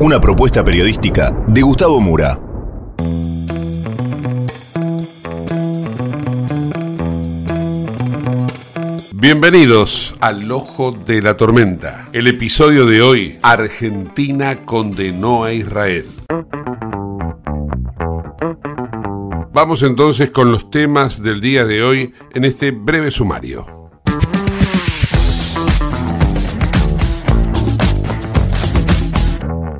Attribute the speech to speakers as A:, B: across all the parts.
A: Una propuesta periodística de Gustavo Mura.
B: Bienvenidos al Ojo de la Tormenta. El episodio de hoy, Argentina condenó a Israel. Vamos entonces con los temas del día de hoy en este breve sumario.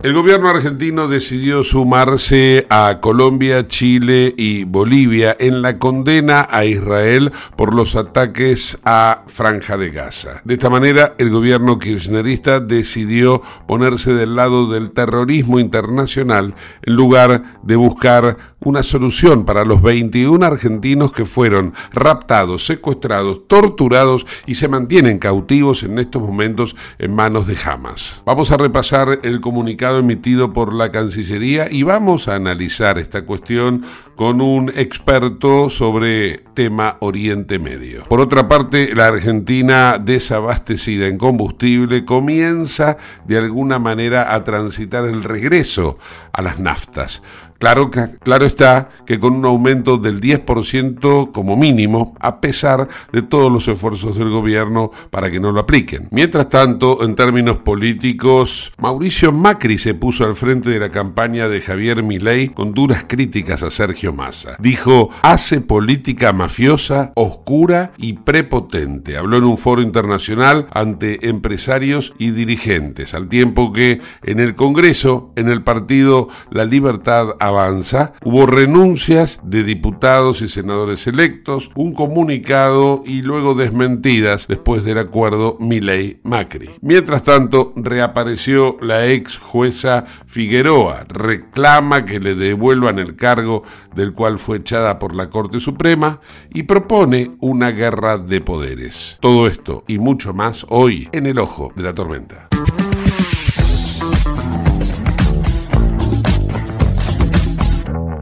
B: El gobierno argentino decidió sumarse a Colombia, Chile y Bolivia en la condena a Israel por los ataques a Franja de Gaza. De esta manera, el gobierno kirchnerista decidió ponerse del lado del terrorismo internacional en lugar de buscar una solución para los 21 argentinos que fueron raptados, secuestrados, torturados y se mantienen cautivos en estos momentos en manos de Hamas. Vamos a repasar el comunicado emitido por la Cancillería y vamos a analizar esta cuestión con un experto sobre tema Oriente Medio. Por otra parte, la Argentina desabastecida en combustible comienza de alguna manera a transitar el regreso a las naftas. Claro, claro está que con un aumento del 10% como mínimo, a pesar de todos los esfuerzos del gobierno para que no lo apliquen. Mientras tanto, en términos políticos, Mauricio Macri se puso al frente de la campaña de Javier Milei con duras críticas a Sergio Massa. Dijo, hace política mafiosa, oscura y prepotente. Habló en un foro internacional ante empresarios y dirigentes, al tiempo que en el Congreso, en el partido La Libertad Avanza, hubo renuncias de diputados y senadores electos, un comunicado y luego desmentidas después del acuerdo Milei-Macri. Mientras tanto, reapareció la ex jueza Figueroa, reclama que le devuelvan el cargo del cual fue echada por la Corte Suprema y propone una guerra de poderes. Todo esto y mucho más hoy en el ojo de la tormenta.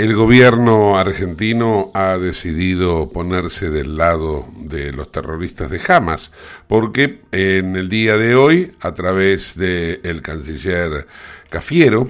B: el gobierno argentino ha decidido ponerse del lado de los terroristas de Hamas, porque en el día de hoy, a través del canciller Cafiero,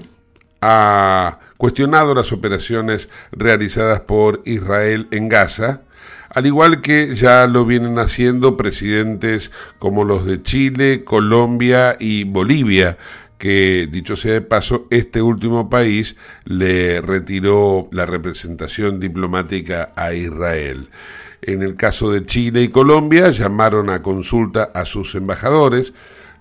B: ha cuestionado las operaciones realizadas por Israel en Gaza, al igual que ya lo vienen haciendo presidentes como los de Chile, Colombia y Bolivia, que dicho sea de paso, este último país le retiró la representación diplomática a Israel. En el caso de Chile y Colombia, llamaron a consulta a sus embajadores,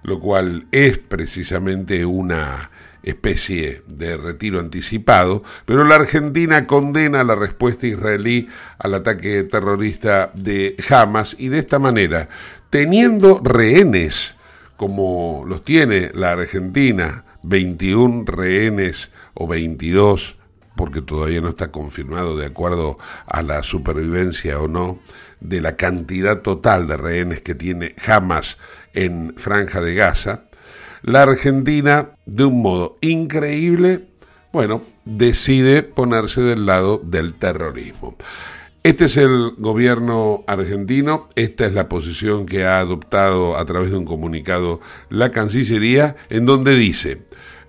B: lo cual es precisamente una especie de retiro anticipado, pero la Argentina condena la respuesta israelí al ataque terrorista de Hamas y de esta manera, teniendo rehenes como los tiene la Argentina, 21 rehenes o 22 porque todavía no está confirmado de acuerdo a la supervivencia o no de la cantidad total de rehenes que tiene Hamas en Franja de Gaza, la Argentina, de un modo increíble, bueno, decide ponerse del lado del terrorismo. Este es el gobierno argentino, esta es la posición que ha adoptado a través de un comunicado la Cancillería, en donde dice,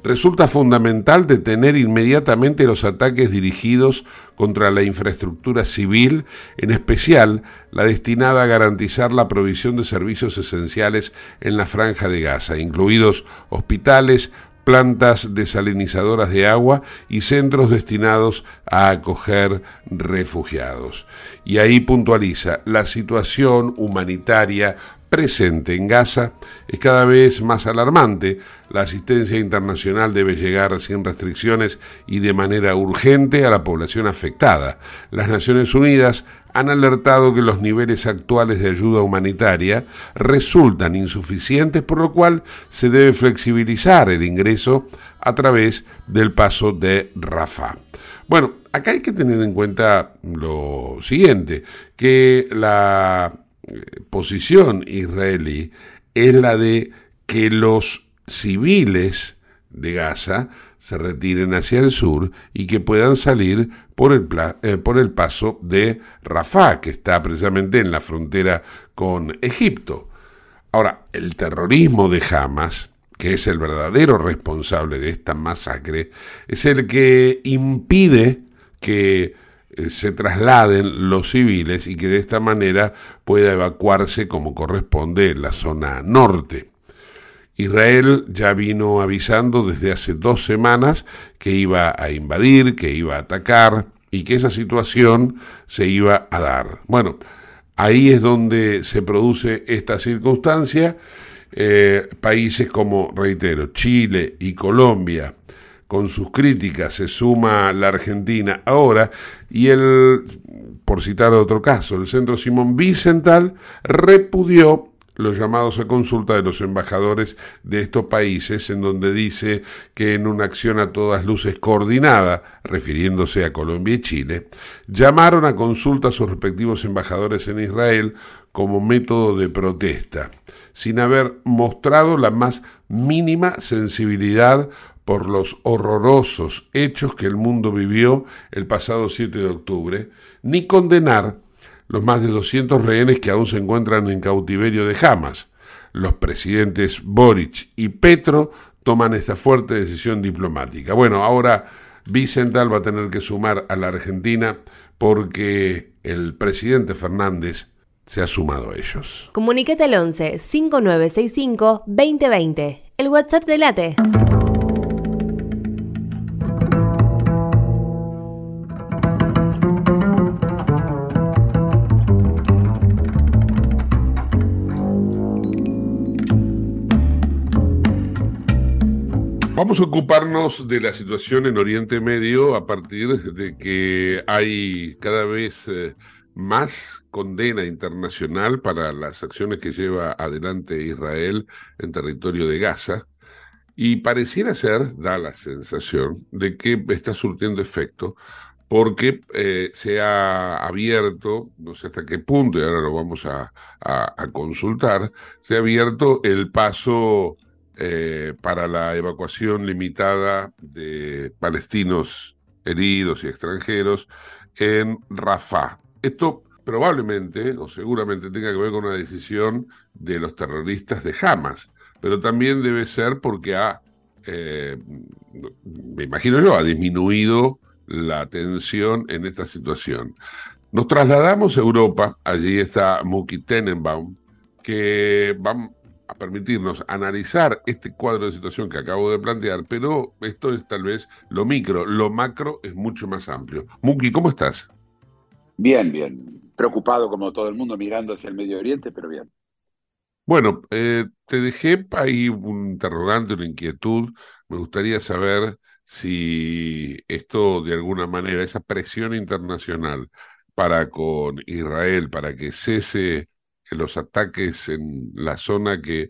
B: resulta fundamental detener inmediatamente los ataques dirigidos contra la infraestructura civil, en especial la destinada a garantizar la provisión de servicios esenciales en la franja de Gaza, incluidos hospitales, plantas desalinizadoras de agua y centros destinados a acoger refugiados. Y ahí puntualiza la situación humanitaria presente en Gaza es cada vez más alarmante. La asistencia internacional debe llegar sin restricciones y de manera urgente a la población afectada. Las Naciones Unidas han alertado que los niveles actuales de ayuda humanitaria resultan insuficientes, por lo cual se debe flexibilizar el ingreso a través del paso de Rafah. Bueno, acá hay que tener en cuenta lo siguiente, que la posición israelí es la de que los civiles de Gaza se retiren hacia el sur y que puedan salir por el, eh, por el paso de Rafah, que está precisamente en la frontera con Egipto. Ahora, el terrorismo de Hamas, que es el verdadero responsable de esta masacre, es el que impide que eh, se trasladen los civiles y que de esta manera pueda evacuarse como corresponde la zona norte. Israel ya vino avisando desde hace dos semanas que iba a invadir, que iba a atacar y que esa situación se iba a dar. Bueno, ahí es donde se produce esta circunstancia. Eh, países como, reitero, Chile y Colombia, con sus críticas se suma la Argentina ahora y el, por citar otro caso, el Centro Simón Vicental repudió los llamados a consulta de los embajadores de estos países, en donde dice que en una acción a todas luces coordinada, refiriéndose a Colombia y Chile, llamaron a consulta a sus respectivos embajadores en Israel como método de protesta, sin haber mostrado la más mínima sensibilidad por los horrorosos hechos que el mundo vivió el pasado 7 de octubre, ni condenar los más de 200 rehenes que aún se encuentran en cautiverio de Hamas. Los presidentes Boric y Petro toman esta fuerte decisión diplomática. Bueno, ahora Vicental va a tener que sumar a la Argentina porque el presidente Fernández se ha sumado a ellos.
C: Comunicate al 11 5965 2020, el WhatsApp de Late.
B: Vamos a ocuparnos de la situación en Oriente Medio a partir de que hay cada vez eh, más condena internacional para las acciones que lleva adelante Israel en territorio de Gaza. Y pareciera ser, da la sensación, de que está surtiendo efecto porque eh, se ha abierto, no sé hasta qué punto, y ahora lo vamos a consultar, se ha abierto el paso eh, para la evacuación limitada de palestinos heridos y extranjeros en Rafah. Esto probablemente o seguramente tenga que ver con una decisión de los terroristas de Hamas, pero también debe ser porque ha, eh, me imagino yo, ha disminuido la tensión en esta situación. Nos trasladamos a Europa, allí está Muki Tenenbaum, que va, a permitirnos analizar este cuadro de situación que acabo de plantear, pero esto es tal vez lo micro, lo macro es mucho más amplio. Muki, ¿cómo estás?
D: Bien, bien. preocupado como todo el mundo mirando hacia el Medio Oriente, pero bien.
B: Bueno, eh, te dejé ahí un interrogante, una inquietud. Me gustaría saber si esto de alguna manera, esa presión internacional para con Israel, para que cese los ataques en la zona que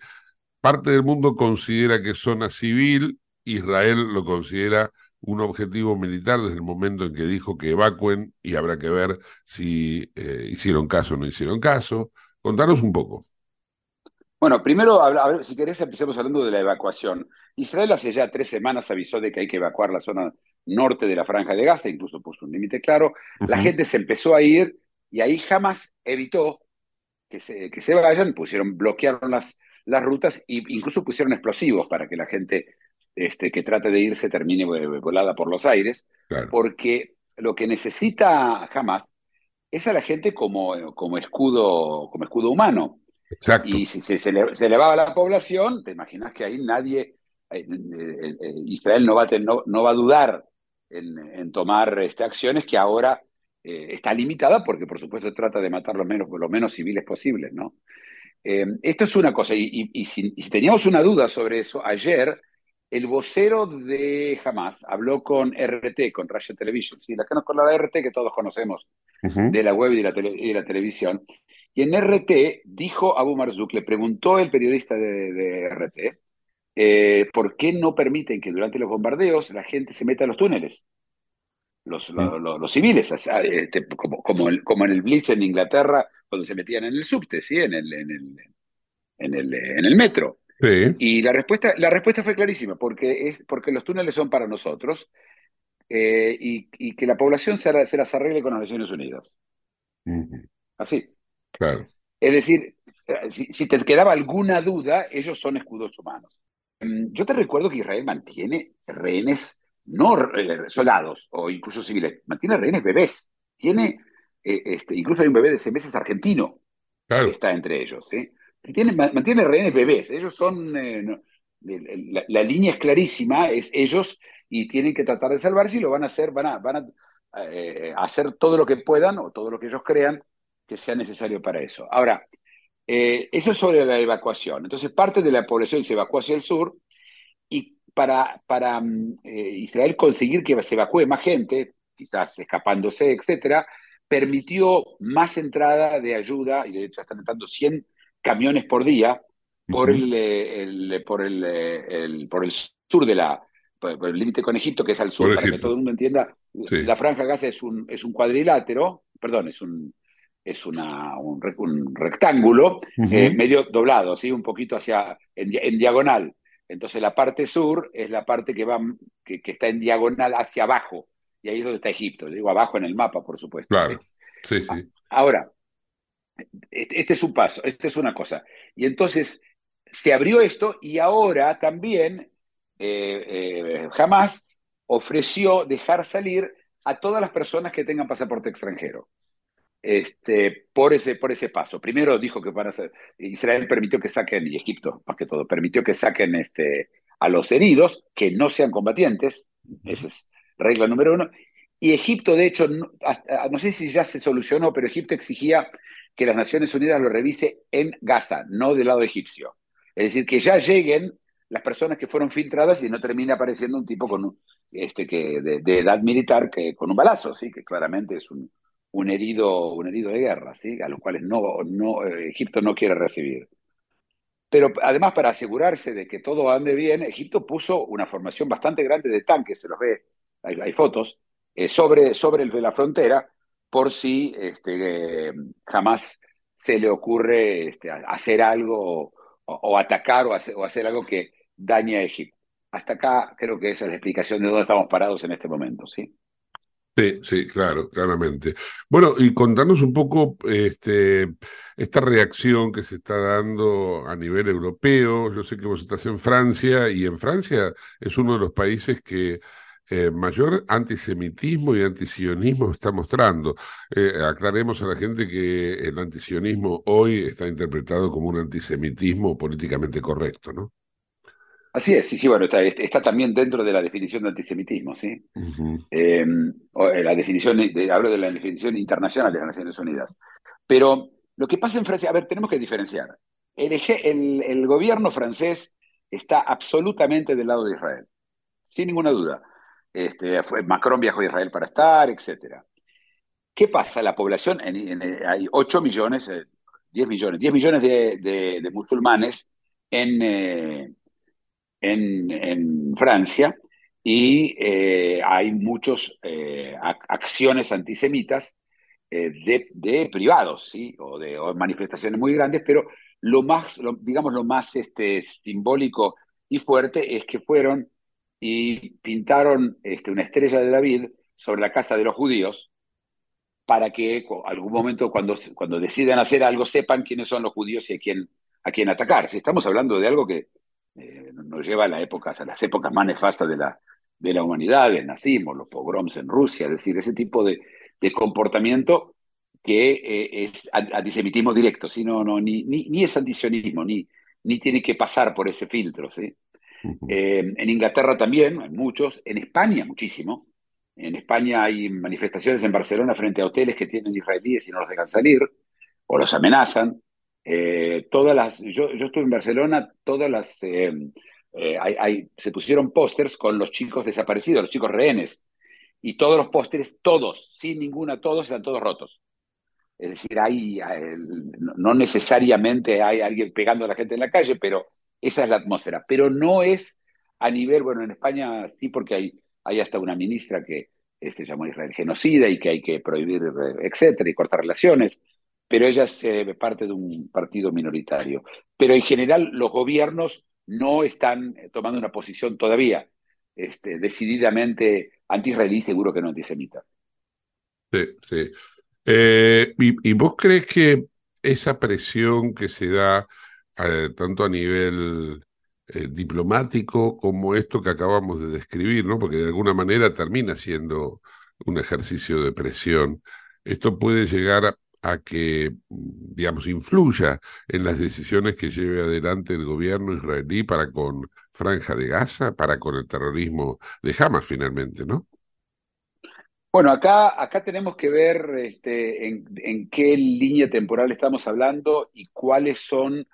B: parte del mundo considera que es zona civil, Israel lo considera un objetivo militar desde el momento en que dijo que evacuen y habrá que ver si eh, hicieron caso o no hicieron caso. Contanos un poco.
D: Bueno, primero, a ver, si querés, empecemos hablando de la evacuación. Israel hace ya tres semanas avisó de que hay que evacuar la zona norte de la franja de Gaza, incluso puso un límite claro. La gente se empezó a ir y ahí jamás evitó que se, que se vayan, pusieron, bloquearon las, las rutas e incluso pusieron explosivos para que la gente este, que trate de irse termine volada por los aires, porque lo que necesita jamás es a la gente como, como, escudo, como escudo humano.
B: Exacto.
D: Y si se, se, elevaba la población, te imaginas que ahí nadie, eh, eh, eh, Israel no va, a no, no, va a dudar en, en tomar este, acciones que ahora está limitada porque por supuesto trata de matar lo menos, lo menos civiles posibles, ¿no? esto es una cosa, y, y, si, y, si, teníamos una duda sobre eso, ayer el vocero de Hamas habló con RT, con Russia Television, ¿sí? la, con la RT que todos conocemos uh -huh. de la web y de la, tele, y de la, televisión, y en RT dijo Abu Marzouk, le preguntó el periodista de, de RT, eh, ¿por qué no permiten que durante los bombardeos la gente se meta a los túneles? Los, los, los, los civiles, este, como, como, el, como, en el Blitz en Inglaterra, cuando se metían en el subte, ¿sí? en, el, en, el, en, el, en el metro.
B: Sí.
D: Y la respuesta, la respuesta fue clarísima, porque, es, porque los túneles son para nosotros eh, y, y, que la población se, se, las arregle con las Naciones Unidas. Uh -huh. Así.
B: Claro.
D: Es decir, si, si, te quedaba alguna duda, ellos son escudos humanos. Mm, yo te recuerdo que Israel mantiene rehenes, no soldados o incluso civiles, mantiene rehenes bebés. Tiene, eh, este, incluso hay un bebé de seis meses argentino
B: claro.
D: que está entre ellos. ¿sí? Tiene, mantiene rehenes bebés. Ellos son. Eh, no, la, la, línea es clarísima, es ellos, y tienen que tratar de salvarse y lo van a hacer, van a, van a eh, hacer todo lo que puedan o todo lo que ellos crean que sea necesario para eso. Ahora, eh, eso es sobre la evacuación. Entonces, parte de la población se evacúa hacia el sur para, para eh, Israel conseguir que se evacúe más gente, quizás escapándose, etcétera, permitió más entrada de ayuda, y de hecho están entrando 100 camiones por día por, el, el, por, el, el, por el sur de la, por el límite con Egipto, que es al sur, para
B: Egipto.
D: que todo el mundo entienda, sí. la franja Gaza es un, es un cuadrilátero, perdón, es un, es una, un, un rectángulo uh -huh. eh, medio doblado, ¿sí? un poquito hacia, en, en, diagonal. Entonces la parte sur es la parte que, va, que, que, está en diagonal hacia abajo, y ahí es donde está Egipto, digo abajo en el mapa, por supuesto.
B: Claro, sí, sí.
D: Ahora, este es un paso, esto es una cosa. Y entonces se abrió esto y ahora también eh, eh, jamás ofreció dejar salir a todas las personas que tengan pasaporte extranjero. Este, por, ese, por ese paso. Primero dijo que para hacer, Israel permitió que saquen, y Egipto más que todo, permitió que saquen este, a los heridos, que no sean combatientes, esa es regla número uno. Y Egipto, de hecho, no, hasta, no sé si ya se solucionó, pero Egipto exigía que las Naciones Unidas lo revise en Gaza, no del lado egipcio. Es decir, que ya lleguen las personas que fueron filtradas y no termine apareciendo un tipo con este, que, de, de, edad militar que, con un balazo, ¿sí? que claramente es un, un, herido, un herido de guerra, ¿sí? a los cuales no, no, eh, Egipto no quiere recibir. Pero además, para asegurarse de que todo ande bien, Egipto puso una formación bastante grande de tanques, se los ve, hay, fotos, eh, sobre, sobre la frontera, por si este, eh, jamás se le ocurre este, hacer algo o, o atacar o hacer, o hacer, algo que dañe a Egipto. Hasta acá creo que esa es la explicación de dónde estamos parados en este momento, ¿sí?
B: Sí, sí, claro, claramente. Bueno, y contanos un poco este, esta reacción que se está dando a nivel europeo. Yo sé que vos estás en Francia y en Francia es uno de los países que eh, mayor antisemitismo y antisionismo está mostrando. Eh, aclaremos a la gente que el antisionismo hoy está interpretado como un antisemitismo políticamente correcto, ¿no?
D: Así es, sí, sí, bueno, está, está también dentro de la definición de antisemitismo, ¿sí? Eh, la definición, de- hablo de la definición internacional de las Naciones Unidas. Pero lo que pasa en Francia, a ver, tenemos que diferenciar. El, eje- el- el gobierno francés está absolutamente del lado de Israel, sin ninguna duda. Este, fue, Macron viajó a Israel para estar, etcétera. ¿Qué pasa? La población, en- en- hay 8 millones, eh, 10 millones, 10 millones de, de- de musulmanes en, eh, en, en Francia y eh, hay muchas acciones antisemitas eh, de, de privados, ¿sí? O de o manifestaciones muy grandes, pero lo más, lo- digamos, lo más este, simbólico y fuerte es que fueron y pintaron este, una estrella de David sobre la casa de los judíos para que algún momento cuando, cuando decidan hacer algo sepan quiénes son los judíos y a quién, a quién atacar. Si estamos hablando de algo que eh, nos lleva a, la época, a las épocas más nefastas de la, de la humanidad, el nazismo, los pogroms en Rusia, es decir, ese tipo de, de comportamiento que eh, es an- antisemitismo directo, ¿sí? no, no, ni, ni, ni es antisionismo, ni, ni tiene que pasar por ese filtro. ¿sí? Eh, en Inglaterra también, hay muchos, en España muchísimo. En España hay manifestaciones en Barcelona frente a hoteles que tienen israelíes y no los dejan salir o los amenazan. Eh, todas las, yo, yo estuve en Barcelona, todas las, eh, eh, hay, hay- se pusieron pósters con los chicos desaparecidos, los chicos rehenes, y todos los pósteres, todos, sin ninguna, todos están todos rotos. Es decir, hay, no necesariamente hay alguien pegando a la gente en la calle, pero esa es la atmósfera. Pero no es a nivel, bueno, en España sí, porque hay, hay hasta una ministra que este, llamó a Israel genocida y que hay que prohibir, eh, etcétera, y cortar relaciones, pero ella es eh, parte de un partido minoritario. Pero en general los gobiernos no están eh, tomando una posición todavía este, decididamente anti-israelí, seguro que no antisemita.
B: Sí, sí. Eh, y, vos crees que esa presión que se da eh, tanto a nivel diplomático como esto que acabamos de describir, ¿no? Porque de alguna manera termina siendo un ejercicio de presión. Esto puede llegar a, que, digamos, influya en las decisiones que lleve adelante el gobierno israelí para con Franja de Gaza, para con el terrorismo de Hamas finalmente, ¿no?
D: Bueno, acá, acá tenemos que ver este, en, en qué línea temporal estamos hablando y cuáles son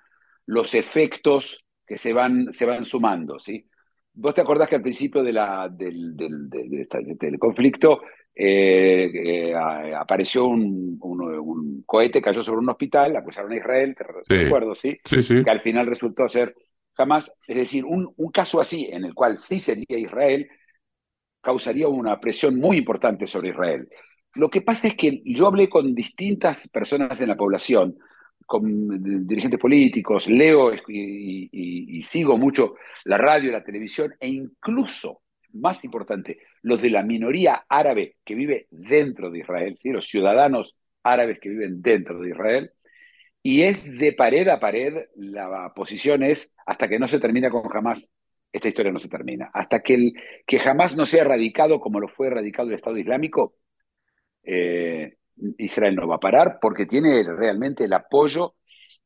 D: los efectos que se van, se van sumando, ¿sí? Vos te acordás que al principio de la, del, del, del conflicto eh, eh, a- apareció un, un, un cohete, cayó sobre un hospital, acusaron a Israel, te,
B: Sí,
D: recuerdo, ¿sí?
B: sí, sí.
D: Que al final resultó ser jamás, es decir, un, un caso así en el cual sí sería Israel, causaría una presión muy importante sobre Israel. Lo que pasa es que yo hablé con distintas personas en la población, con dirigentes políticos, leo y, y- y sigo mucho la radio, la televisión e incluso, más importante, los de la minoría árabe que vive dentro de Israel, ¿sí? los ciudadanos árabes que viven dentro de Israel, y es de pared a pared, la posición es hasta que no se termina con Hamas, esta historia no se termina. Hasta que, el, que Hamas no sea erradicado como lo fue erradicado el Estado Islámico, eh, Israel no va a parar porque tiene realmente el apoyo.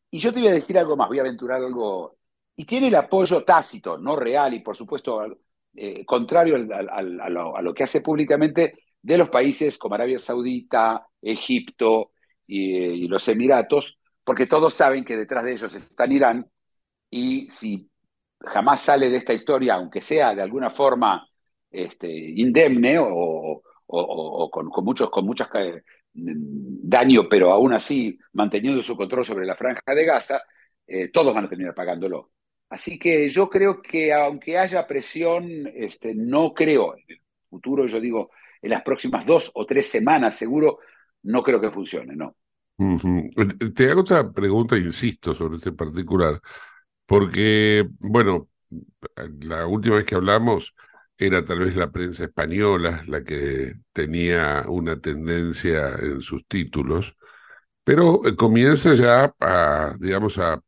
D: Y yo te voy a decir algo más, voy a aventurar algo. Y tiene el apoyo tácito, no real, y por supuesto eh, contrario al, a, lo, a, lo, que hace públicamente de los países como Arabia Saudita, Egipto y, los Emiratos, porque todos saben que detrás de ellos está Irán, y si jamás sale de esta historia, aunque sea de alguna forma este, indemne o con, con, muchos, con muchas eh, daño, pero aún así manteniendo su control sobre la franja de Gaza, eh, todos van a terminar pagándolo. Así que yo creo que aunque haya presión, este, no creo, en el futuro, yo digo, en las próximas dos o tres semanas seguro, no creo que funcione, ¿no?
B: Te hago otra pregunta, insisto, sobre este particular, porque, bueno, la última vez que hablamos era tal vez la prensa española la que tenía una tendencia en sus títulos, pero comienza ya a, digamos, a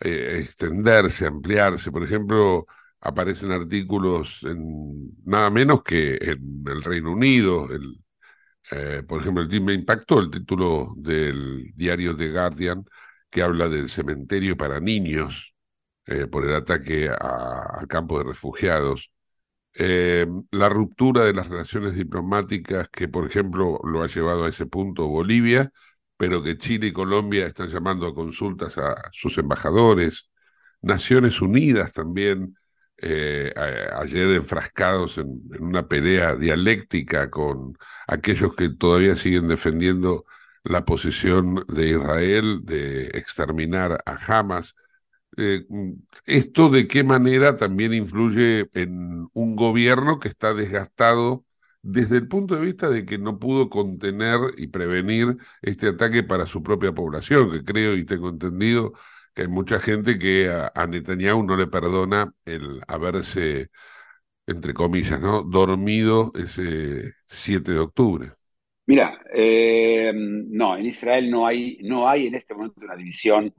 B: eh, extenderse, ampliarse. Por ejemplo, aparecen artículos en nada menos que en el Reino Unido. Eh, por ejemplo, el, me impactó el título del diario The Guardian que habla del cementerio para niños eh, por el ataque al campo de refugiados. La ruptura de las relaciones diplomáticas que, por ejemplo, lo ha llevado a ese punto Bolivia, pero que Chile y Colombia están llamando a consultas a sus embajadores. Naciones Unidas también, eh, ayer enfrascados en, una pelea dialéctica con aquellos que todavía siguen defendiendo la posición de Israel de exterminar a Hamas. Eh, ¿esto de qué manera también influye en un gobierno que está desgastado desde el punto de vista de que no pudo contener y prevenir este ataque para su propia población, que creo y tengo entendido que hay mucha gente que a, Netanyahu no le perdona el haberse, entre comillas, ¿no? dormido ese 7 de octubre.
D: Mira, eh, no, en Israel no hay, no hay en este momento una división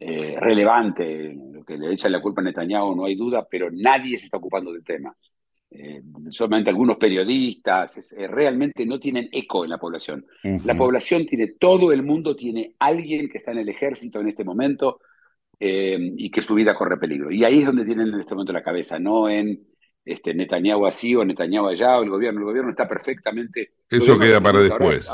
D: eh, relevante. Lo que le echan la culpa a Netanyahu no hay duda, pero nadie se está ocupando del tema. Eh, solamente algunos periodistas, es- eh, realmente no tienen eco en la población. La
B: Ujú.
D: población tiene, todo el mundo tiene alguien que está en el ejército en este momento eh, y que su vida corre peligro. Y ahí es donde tienen en este momento la cabeza, no en este, Netanyahu así o Netanyahu allá o el gobierno. El gobierno está perfectamente...
B: Eso queda
D: que
B: para
D: ahora-
B: después.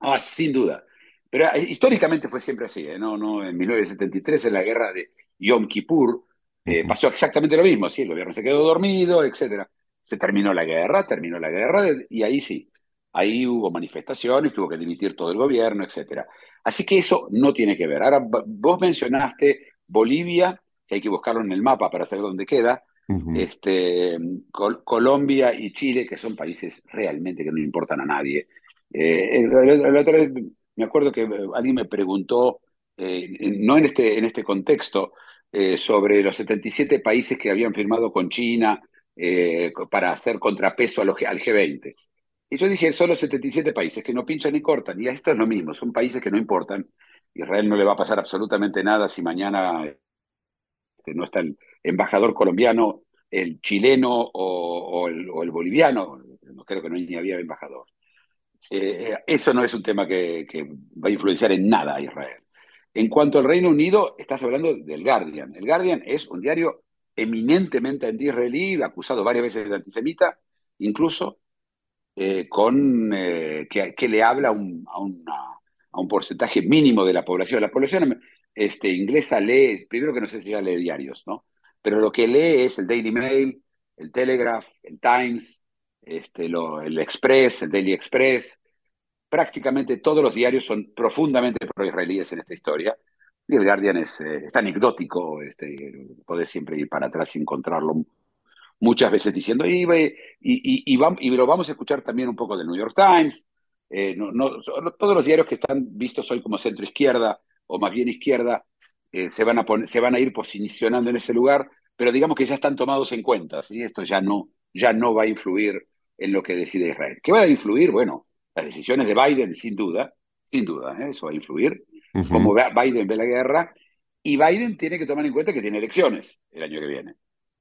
D: Ah, sin duda. Pero eh, históricamente fue siempre así, ¿eh? No, no, en 1973, en la guerra de Yom Kippur, eh, pasó exactamente lo mismo, ¿sí? El gobierno se quedó dormido, etcétera. Se terminó la guerra, terminó la guerra, y ahí sí, ahí hubo manifestaciones, tuvo que dimitir todo el gobierno, etcétera. Así que eso no tiene que ver. Ahora, vos mencionaste Bolivia, que hay que buscarlo en el mapa para saber dónde queda, este, Col- Colombia y Chile, que son países realmente que no importan a nadie. Eh, la otra vez me acuerdo que alguien me preguntó, eh, no en este, en este contexto, eh, sobre los 77 países que habían firmado con China eh, para hacer contrapeso a los al G20. Y yo dije, son los 77 países que no pinchan ni cortan, y esto es lo mismo, son países que no importan. Israel no le va a pasar absolutamente nada si mañana este, no está el embajador colombiano, el chileno o, el, boliviano, no creo que no ni había embajador. Eh, eso no es un tema que, que va a influenciar en nada a Israel. En cuanto al Reino Unido, estás hablando del Guardian. El Guardian es un diario eminentemente anti-israelí, acusado varias veces de antisemita, incluso, eh, con, eh, que, le habla a un, porcentaje mínimo de la población. La población este, inglesa lee, primero que no sé si ya lee diarios, ¿no? Pero lo que lee es el Daily Mail, el Telegraph, el Times, este, el Express, el Daily Express. Prácticamente todos los diarios son profundamente pro-israelíes en esta historia. Y el Guardian es, eh, es anecdótico, este, podés siempre ir para atrás y encontrarlo muchas veces diciendo, y, y, y, y, vam- y lo vamos a escuchar también un poco del New York Times, eh, no, no, todos los diarios que están vistos hoy como centro izquierda o más bien izquierda eh, se, van a poner, se van a ir posicionando en ese lugar, pero digamos que ya están tomados en cuenta, ¿sí? esto ya no, ya no va a influir en lo que decide Israel. ¿Qué va a influir? Bueno, las decisiones de Biden, sin duda, sin duda, ¿eh? eso va a influir,
B: Ujú.
D: cómo Biden ve la guerra, y Biden tiene que tomar en cuenta que tiene elecciones el año que viene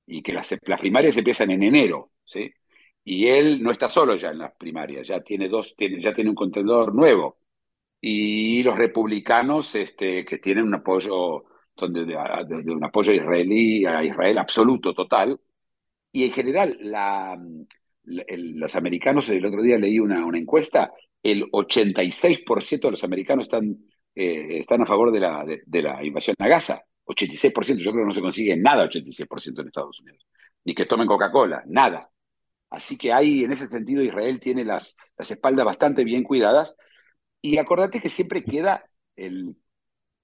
D: y que las, las primarias empiezan en enero, ¿sí? Y él no está solo ya en las primarias, ya tiene dos, tiene, ya tiene un contendor nuevo. Y los republicanos, este, que tienen un apoyo, son de, de- un apoyo israelí a Israel absoluto, total. Y en general, la- los americanos, el otro día leí una, encuesta, el 86% de los americanos están, eh, están a favor de la, de, de invasión a Gaza. 86%, yo creo que no se consigue nada 86% en Estados Unidos. Ni que tomen Coca-Cola, nada. Así que hay, en ese sentido, Israel tiene las, espaldas bastante bien cuidadas. Y acordate que siempre queda el-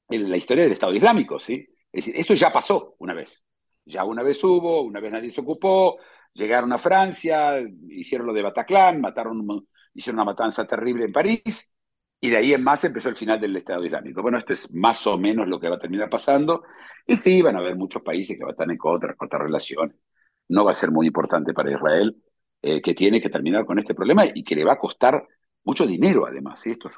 D: la historia del Estado Islámico, ¿sí? Es decir, esto ya pasó una vez. Ya una vez hubo, una vez nadie se ocupó, llegaron a Francia, hicieron lo de Bataclan, mataron, hicieron una matanza terrible en París, y de ahí en más empezó el final del Estado Islámico. Bueno, esto es más o menos lo que va a terminar pasando, y sí, van a haber muchos países que van a estar en contra, cortar relaciones. No va a ser muy importante para Israel, eh, que tiene que terminar con este problema y que le va a costar mucho dinero además. ¿sí? Esto es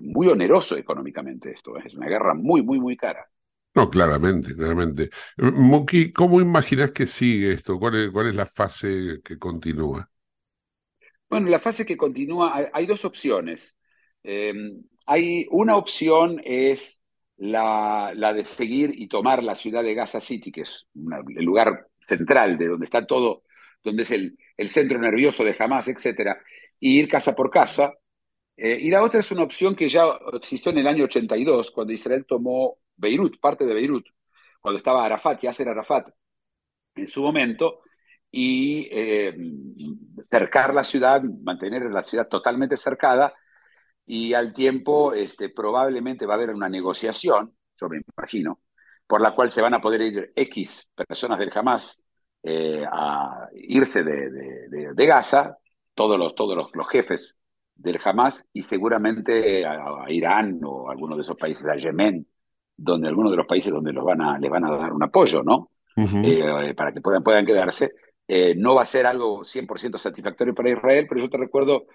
D: muy oneroso económicamente, esto ¿eh? es una guerra muy, muy, muy cara.
B: No, claramente, claramente. Muki, ¿cómo imaginas que sigue esto? ¿Cuál es, la fase que continúa?
D: Bueno, la fase que continúa, hay, hay dos opciones. Eh, hay una opción es la, de seguir y tomar la ciudad de Gaza City, que es el lugar central de donde está todo, donde es el, el centro nervioso de Hamas, etcétera, y ir casa por casa. Eh, y la otra es una opción que ya existió en el año 82, cuando Israel tomó Beirut, parte de Beirut, cuando estaba Arafat, Yasser Arafat, en su momento, y eh, cercar la ciudad, mantener la ciudad totalmente cercada, y al tiempo este, probablemente va a haber una negociación, yo me imagino, por la cual se van a poder ir X personas del Hamas eh, a irse de, de- Gaza, todos los, todos los jefes del Hamas, y seguramente a, a Irán o a alguno de esos países, a Yemen, donde algunos de los países donde los van a, les van a dar un apoyo, ¿no? Eh, para que puedan, puedan quedarse. Eh, no va a ser algo 100% satisfactorio para Israel, pero yo te recuerdo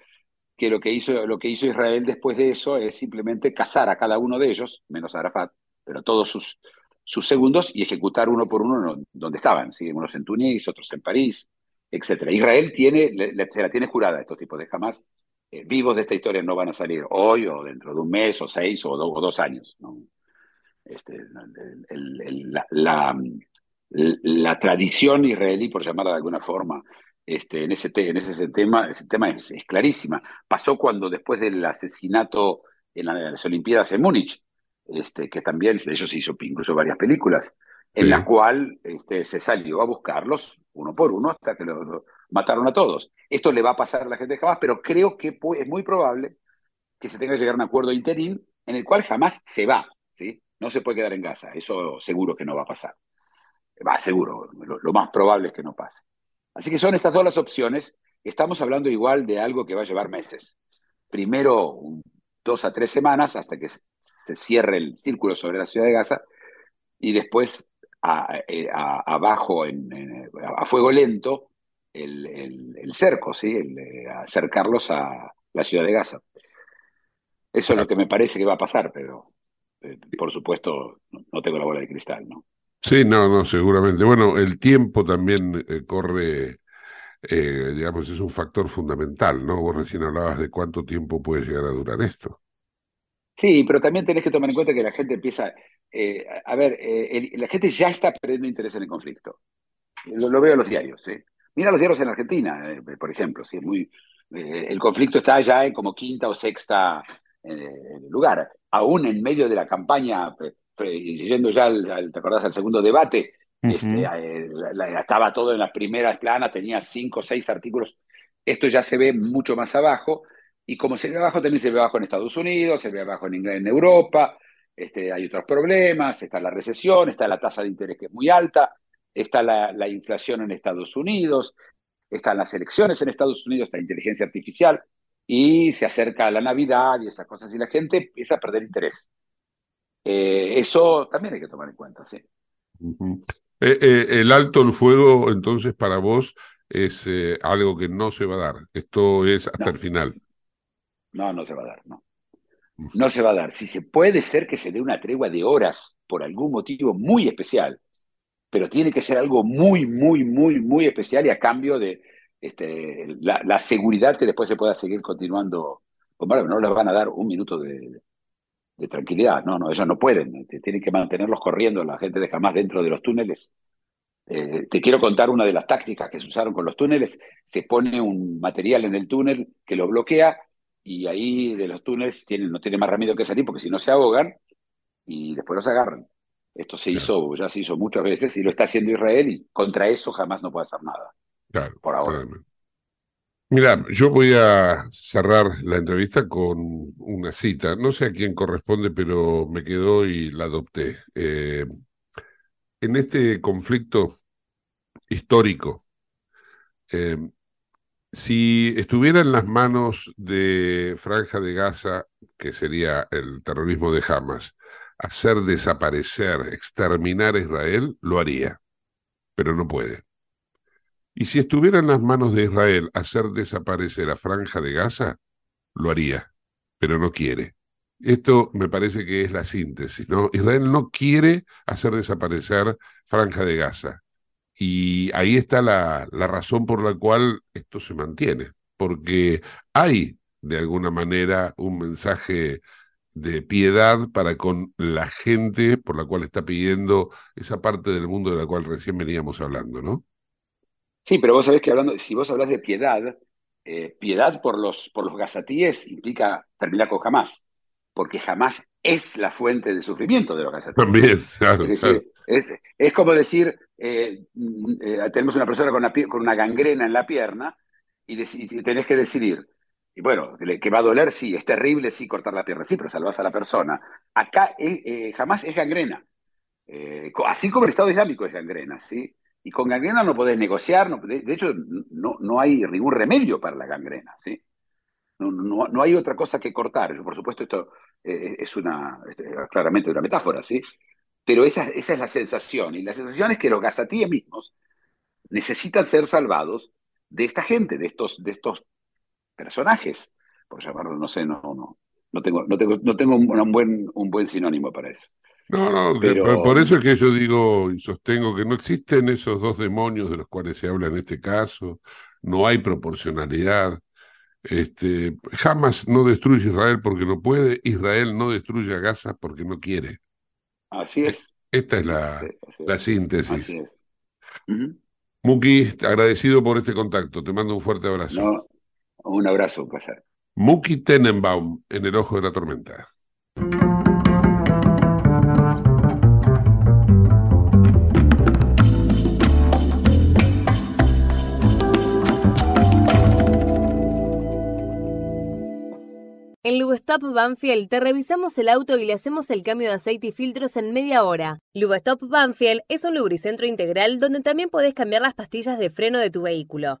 D: que lo que, hizo, lo que hizo Israel después de eso es simplemente cazar a cada uno de ellos, menos a Arafat, pero todos sus, sus segundos y ejecutar uno por uno no- donde estaban, ¿sí? unos en Túnez, otros en París, etc. Israel tiene, le- se la tiene jurada a estos tipos de jamás. Eh, vivos de esta historia no van a salir hoy o dentro de un mes o seis o, do- o dos años. ¿no? Este, el- el- el- la, la- la tradición israelí, por llamarla de alguna forma, este, en, ese te- en ese tema, ese tema es, es clarísima. Pasó cuando después del asesinato en la- en las Olimpiadas en Múnich, este, que también de ellos se hizo incluso varias películas, en
B: Sí.
D: la cual este, se salió a buscarlos uno por uno hasta que lo, lo mataron a todos. Esto le va a pasar a la gente de Hamas, pero creo que es muy probable que se tenga que llegar a un acuerdo interín en el cual jamás se va. No se puede quedar en Gaza, eso seguro que no va a pasar. Va, seguro, lo, más probable es que no pase. Así que son estas dos las opciones. Estamos hablando igual de algo que va a llevar meses. Primero, dos a tres semanas hasta que se cierre el círculo sobre la ciudad de Gaza y después a- eh, a- abajo, en, en- a fuego lento, el, el- el cerco, ¿sí? El, eh, acercarlos a la ciudad de Gaza. Eso es lo que me parece que va a pasar, pero eh, por supuesto no, tengo la bola de cristal, ¿no?
B: Sí, no, no, seguramente. Bueno, el tiempo también eh, corre, eh, digamos, es un factor fundamental, ¿no? Vos recién hablabas de cuánto tiempo puede llegar a durar esto.
D: Sí, pero también tenés que tomar en cuenta que la gente empieza, eh, a ver, el- la gente ya está perdiendo interés en el conflicto. Lo, lo veo en los diarios, ¿sí? Mira los diarios en Argentina, eh, por ejemplo, ¿sí? Muy, eh, el conflicto está ya en como quinta o sexta eh, lugar. Aún en medio de la campaña, yendo ya al, al- ¿te acordás? al segundo debate, este, la- la- estaba todo en las primeras planas, tenía cinco o seis artículos. Esto ya se ve mucho más abajo, y como se ve abajo, también se ve abajo en Estados Unidos, se ve abajo en, en Europa, este, hay otros problemas, está la recesión, está la tasa de interés que es muy alta, está la, la inflación en Estados Unidos, están las elecciones en Estados Unidos, está la inteligencia artificial, y se acerca la Navidad y esas cosas, y la gente empieza a perder interés. Eh, eso también hay que tomar en cuenta, ¿sí?
B: Eh, eh, el alto el fuego, entonces, para vos es algo que no se va a dar. Esto es hasta
D: No.
B: el final.
D: No, no se va a dar, no. No se va a dar. Si se puede ser que se dé una tregua de horas por algún motivo muy especial, pero tiene que ser algo muy, muy, muy, muy especial y a cambio de este, la, seguridad que después se pueda seguir continuando. Con no les van a dar un minuto de, de tranquilidad. No, no, ellos no pueden. Tienen que mantenerlos corriendo, la gente de jamás dentro de los túneles. Eh, te quiero contar una de las tácticas que se usaron con los túneles. Se pone un material en el túnel que lo bloquea y ahí de los túneles tienen, no tiene más remedio que salir porque si no se ahogan y después los agarran. Esto se
B: Claro.
D: hizo, ya se hizo muchas veces y lo está haciendo Israel y contra eso jamás no puede hacer nada.
B: Claro,
D: Por ahora.
B: claramente. Mira, yo voy a cerrar la entrevista con una cita. No sé a quién corresponde, pero me quedó y la adopté. Eh, en este conflicto histórico, eh, si estuviera en las manos de Franja de Gaza, que sería el terrorismo de Hamas, hacer desaparecer, exterminar a Israel, lo haría, pero no puede. Y si estuviera en las manos de Israel hacer desaparecer a Franja de Gaza, lo haría, pero no quiere. Esto me parece que es la síntesis, ¿no? Israel no quiere hacer desaparecer Franja de Gaza. Y ahí está la, la razón por la cual esto se mantiene, porque hay de alguna manera un mensaje de piedad para con la gente por la cual está pidiendo esa parte del mundo de la cual recién veníamos hablando, ¿no?
D: Sí, pero vos sabés que hablando, si vos hablas de piedad, eh, piedad por los, por los gazatíes implica terminar con jamás, porque jamás es la fuente de sufrimiento de los gazatíes.
B: También, claro,
D: Es,
B: claro.
D: decir, es, es como decir, eh, mm, eh, tenemos una persona con una, con una gangrena en la pierna y, y tenés que decidir. Y bueno, que, va a doler, sí, es terrible, sí, cortar la pierna, sí, pero salvás a la persona. Acá eh, eh, jamás es gangrena. Eh, así como el Estado Islámico es gangrena, ¿sí? Y con gangrena no podés negociar, no, de, de hecho no, no hay ningún remedio para la gangrena, ¿sí? No, no, no hay otra cosa que cortar. Por supuesto, esto es una, este, claramente una metáfora, ¿sí? Pero esa, esa es la sensación. Y la sensación es que los gazatíes mismos necesitan ser salvados de esta gente, de estos, de estos personajes, por llamarlo, no sé, no, no, no tengo, no tengo, no tengo un, buen, un buen sinónimo para eso.
B: No, no,
D: Pero-
B: por, eso es que yo digo y sostengo que no existen esos dos demonios de los cuales se habla en este caso, no hay proporcionalidad. Este, Hamas no destruye Israel porque no puede, Israel no destruye a Gaza porque no quiere.
D: Así es.
B: Esta es la, la
D: es.
B: síntesis.
D: Así es. Ujú.
B: Muki, agradecido por este contacto, te mando un fuerte abrazo.
D: No, un abrazo, un placer.
B: Muki Tenenbaum, en el ojo de la tormenta.
C: En Lubestop Banfield te revisamos el auto y le hacemos el cambio de aceite y filtros en media hora. Lubestop Banfield es un lubricentro integral donde también podés cambiar las pastillas de freno de tu vehículo.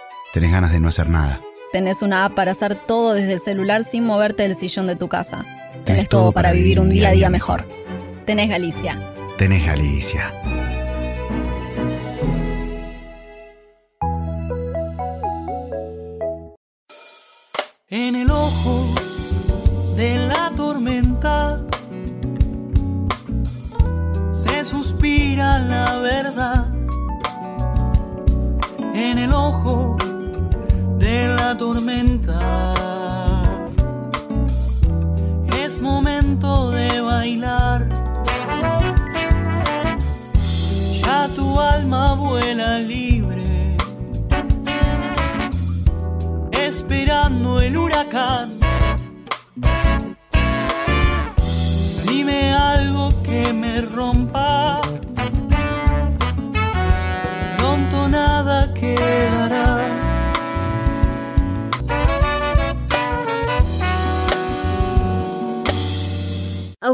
E: Tenés ganas de no hacer nada.
F: ¿Tenés una app para hacer todo desde el celular sin moverte del sillón de tu casa? Tenés todo para vivir un día a día mejor. Tenés Galicia.
E: Tenés Galicia.
G: Es momento de bailar. Ya tu alma vuela libre esperando el huracán.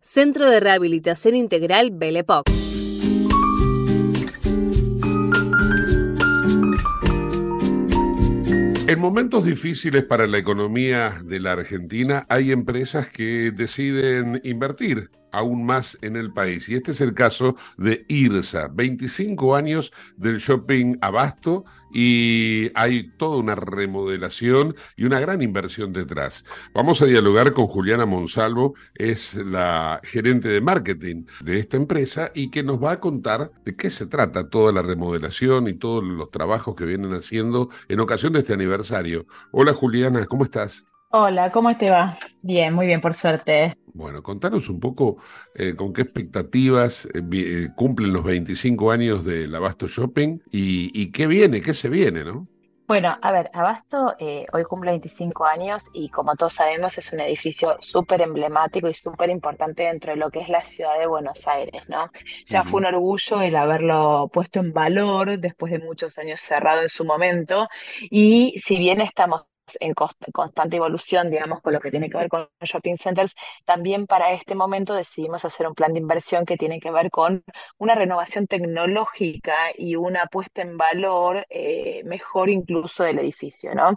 C: Centro de Rehabilitación Integral Belepoc.
B: En momentos difíciles para la economía de la Argentina hay empresas que deciden invertir aún más en el país. Y este es el caso de IRSA, 25 años del shopping Abasto y hay toda una remodelación y una gran inversión detrás. Vamos a dialogar con Juliana Monsalvo, es la gerente de marketing de esta empresa y que nos va a contar de qué se trata toda la remodelación y todos los trabajos que vienen haciendo en ocasión de este aniversario. Hola Juliana, ¿cómo estás?
H: Hola, ¿cómo te va? Bien, muy bien, por suerte.
B: Bueno, contanos un poco eh, con qué expectativas eh, eh, cumplen los 25 años del Abasto Shopping y, qué viene, qué se viene, ¿no?
H: Bueno, a ver, Abasto hoy cumple 25 años y como todos sabemos es un edificio súper emblemático y súper importante dentro de lo que es la ciudad de Buenos Aires, ¿no? Ya fue un orgullo el haberlo puesto en valor después de muchos años cerrado en su momento y si bien estamos en constante evolución, digamos, con lo que tiene que ver con shopping centers, también para este momento decidimos hacer un plan de inversión que tiene que ver con una renovación tecnológica y una puesta en valor eh, mejor incluso del edificio, ¿no?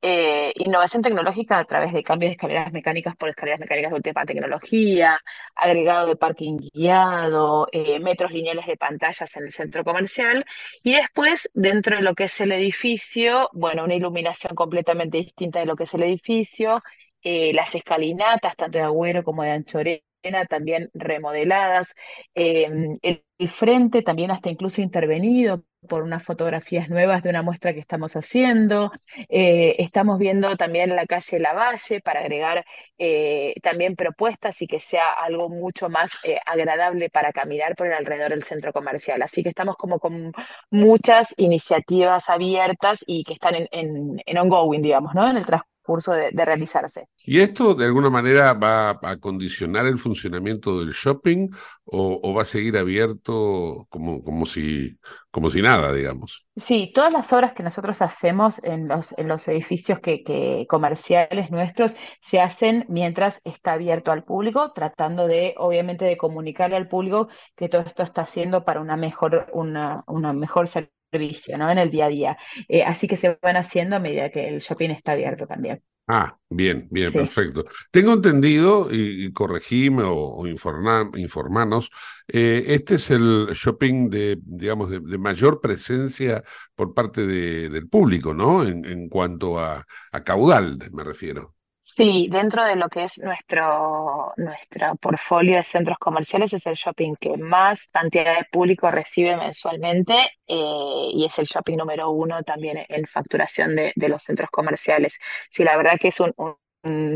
H: Eh, innovación tecnológica a través de cambios de escaleras mecánicas por escaleras mecánicas de última tecnología, agregado de parking guiado, eh, metros lineales de pantallas en el centro comercial. Y después dentro de lo que es el edificio, bueno, una iluminación completamente distinta de lo que es el edificio, eh, las escalinatas, tanto de Agüero como de Anchorena, también remodeladas, em, el, frente también hasta incluso intervenido por unas fotografías nuevas de una muestra que estamos haciendo. Eh, estamos viendo también la calle Lavalle para agregar eh, también propuestas y que sea algo mucho más eh, agradable para caminar por el alrededor del centro comercial. Así que estamos como con muchas iniciativas abiertas y que están en, en, en ongoing, digamos, ¿no? En el transcurso curso de, realizarse.
B: ¿Y esto de alguna manera va a condicionar el funcionamiento del shopping o, va a seguir abierto como, como, si, como si nada, digamos?
H: Sí, todas las obras que nosotros hacemos en los, en los edificios que, comerciales nuestros se hacen mientras está abierto al público, tratando de, obviamente, de comunicarle al público que todo esto está haciendo para una mejor, una, una mejor servicio, ¿no? En el día a día. Eh, así que se van haciendo a medida que el shopping está abierto también.
B: Ah, bien, bien, perfecto. Tengo entendido, y, corregime o, informanos, eh, este es el shopping de, digamos, de, mayor presencia por parte del público, ¿no? En, en cuanto a, a caudal, me refiero.
H: Sí, dentro de lo que es nuestro, nuestro portfolio de centros comerciales es el shopping que más cantidad de público recibe mensualmente eh, y es el shopping número uno también en facturación de, de los centros comerciales. Sí, la verdad que es un un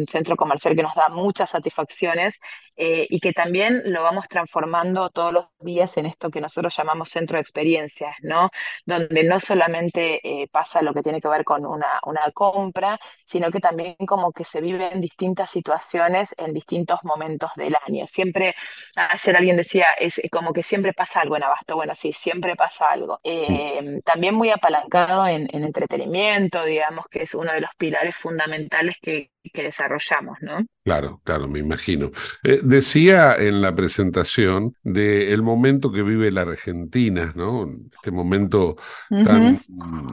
H: centro comercial que nos da muchas satisfacciones eh, y que también lo vamos transformando todos los días en esto que nosotros llamamos centro de experiencias, ¿no? Donde no solamente eh, pasa lo que tiene que ver con una, una compra, sino que también como que se viven distintas situaciones en distintos momentos del año. Siempre, ayer alguien decía, es como que siempre pasa algo en Abasto. Bueno, sí, siempre pasa algo. Eh, también muy apalancado en entretenimiento, digamos, que es uno de los pilares fundamentales que que desarrollamos, ¿no?
B: Claro, claro, me imagino. Eh, decía en la presentación del momento que vive la Argentina, ¿no? Este momento tan,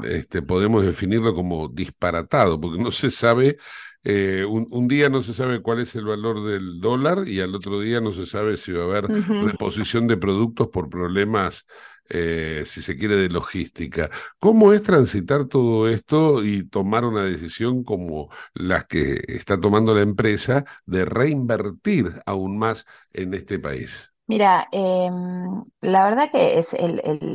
B: este, podemos definirlo como disparatado, porque no se sabe, eh, un, día no se sabe cuál es el valor del dólar y al otro día no se sabe si va a haber reposición de productos por problemas eh, si se quiere, de logística. ¿Cómo es transitar todo esto y tomar una decisión como la que está tomando la empresa de reinvertir aún más en este país?
H: Mira, em, la verdad que es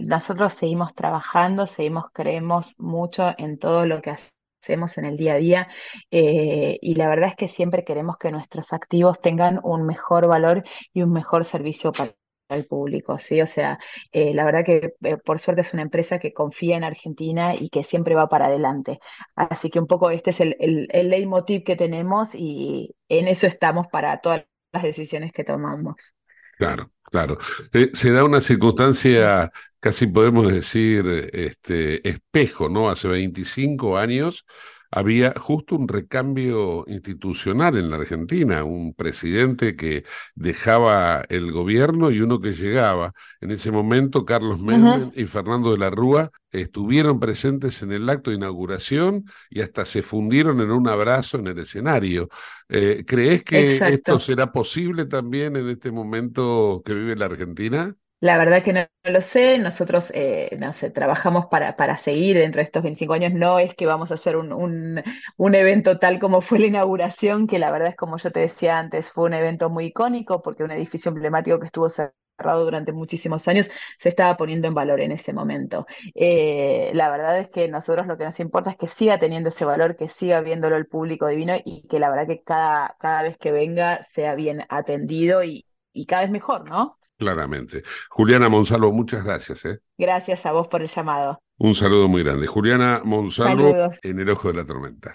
H: nosotros seguimos trabajando, seguimos, creemos mucho en todo lo que hacemos en el día a día eh, y la verdad es que siempre queremos que nuestros activos tengan un mejor valor y un mejor servicio para el público, ¿sí? O sea, eh, la verdad que eh, por suerte es una empresa que confía en Argentina y que siempre va para adelante. Así que un poco este es el, el, el leitmotiv que tenemos y en eso estamos para todas las decisiones que tomamos.
B: Claro, claro. Eh, se da una circunstancia, casi podemos decir, este, espejo, ¿no? Hace 25 años había justo un recambio institucional en la Argentina, un presidente que dejaba el gobierno y uno que llegaba. En ese momento, Carlos Menem y Fernando de la Rúa estuvieron presentes en el acto de inauguración y hasta se fundieron en un abrazo en el escenario. Eh, ¿Crees que esto será posible también en este momento que vive la Argentina?
H: La verdad que no, lo sé, nosotros eh, no sé, trabajamos para, para seguir dentro de estos 25 años, no es que vamos a hacer un, un, un, evento tal como fue la inauguración, que la verdad es como yo te decía antes, fue un evento muy icónico porque un edificio emblemático que estuvo cerrado durante muchísimos años se estaba poniendo en valor en ese momento. Eh, la verdad es que nosotros lo que nos importa es que siga teniendo ese valor, que siga viéndolo el público divino y que la verdad que cada, cada vez que venga sea bien atendido y, y cada vez mejor, ¿no?
B: Claramente. Juliana Monsalvo, muchas gracias. ¿eh?
H: Gracias a vos por el llamado.
B: Un saludo muy grande. Juliana Monsalvo en el ojo de la tormenta.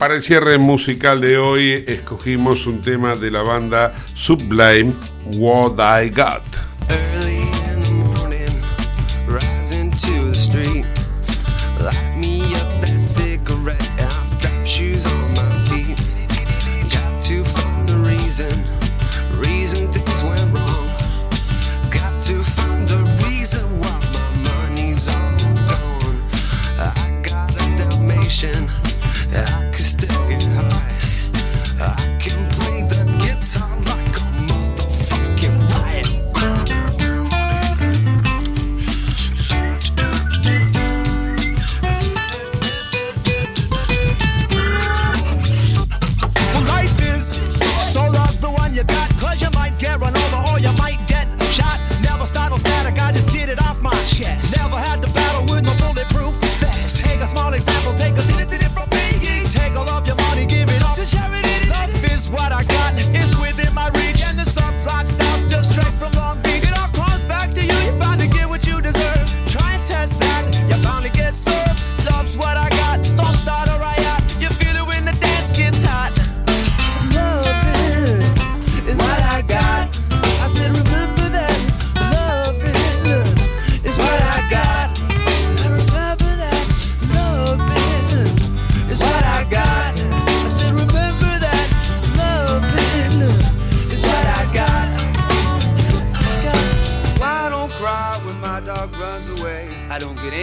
B: Para el cierre musical de hoy escogimos un tema de la banda Sublime, What I Got.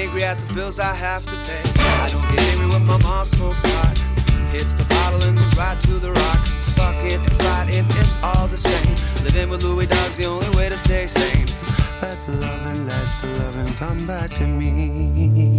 I: Angry at the bills I have to pay. I don't get angry when my mom smokes pot. Hits the bottle and goes right to the rock. Fucking and fighting, it's all the same. Living with Louis Dog's the only way to stay sane. Let the loving, let the loving come back to me.